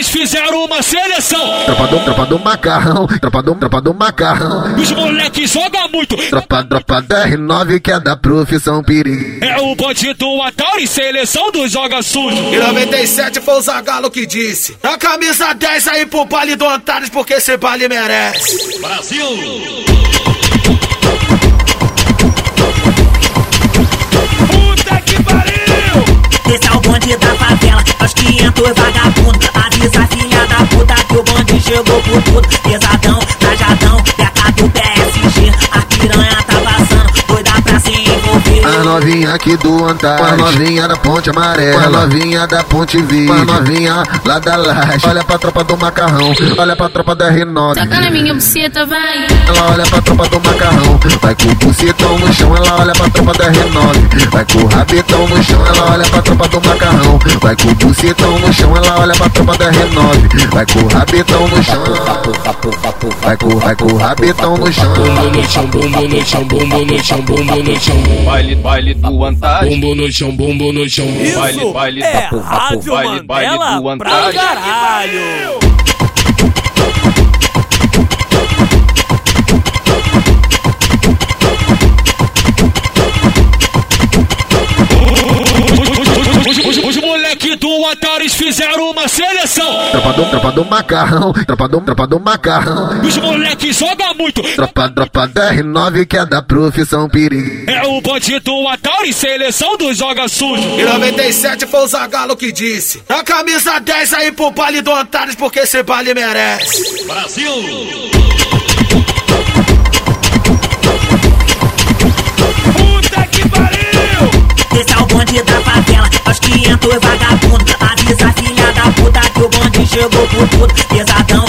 Antares fizeram uma seleção. Tropa do, tropa do macarrão, tropa do, tropa do macarrão. Os moleques jogam muito. Tropa, tropa da R9 que é da profissão perigo. É o bonde do Antares, seleção do Joga Sujo. E 97 foi o Zagalo que disse: A camisa 10 aí pro baile do Antares porque esse baile merece. Brasil! Puta que pariu! Esse é o bonde da favela, aos 500 vagabundo. Avisa a filha da puta que o bonde chegou por tudo. Pesadão, trajadão, peca do PSG. Novinha aqui do Antares, a novinha da Ponte Amarela, a novinha da Ponte Verde, a novinha lá da Laje. Olha pra tropa do macarrão, olha pra tropa da R9. Toca na minha buceta, vai. Ela olha pra tropa do macarrão, vai com o bucetão no chão. Ela olha pra tropa da R9, vai com o rabetão no chão. Ela olha pra tropa do macarrão, vai com o bucetão no chão. Ela olha pra tropa da R9, vai com o rabetão no chão. Vai com, vai com o rabetão no chão. Bumbo no chão, bumbo no chão, bumbo no chão, bumbo no chão. Baile, baile do Antares. Bumbo no chão, bumbo no chão. Baile, baile é vapo, vapo, Rádio baile, baile do pra Antares. caralho. Antares fizeram uma seleção. Tropa do, tropa do macarrão, tropa do, tropa do macarrão. Os moleques jogam muito. Tropa, tropa da R9 que é da profissão perigo. É o bonde do Antares, seleção do Joga Sujo. E 97 foi o Zagalo que disse: A camisa 10 aí pro baile do Antares porque esse baile merece. Brasil! Puta que pariu! Esse é o bonde da favela, aos 500 vagabundo. Chegou por tudo. Pesadão,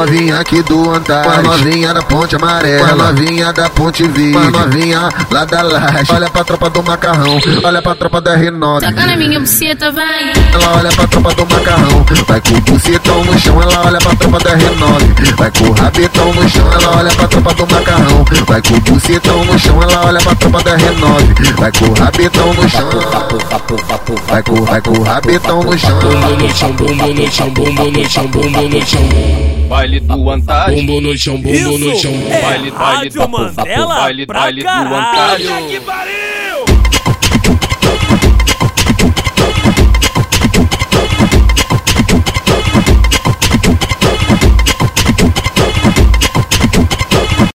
novinha aqui do Antares, a novinha da Ponte Amarela, a novinha da Ponte Verde, a novinha lá da Laje. Olha pra tropa do macarrão, olha pra tropa da R9. Toca na minha buceta, vai. Ela olha pra tropa do macarrão, vai com o bucetão no chão. Ela olha pra tropa da R9, vai com o rabetão no chão. Ela olha pra tropa do macarrão, vai com o bucetão no chão. Ela olha pra tropa da R9, vai com o rabetão no chão. Vai com, vai com o rabetão no chão. Bumbo no chão, bumbo no chão, bumbo no chão, bumbo no chão. Baile do Antares. Bumbo no chão, bumbo no chão. É Baile, baile, vapo, Mandela baile, baile do. Puta que pariu!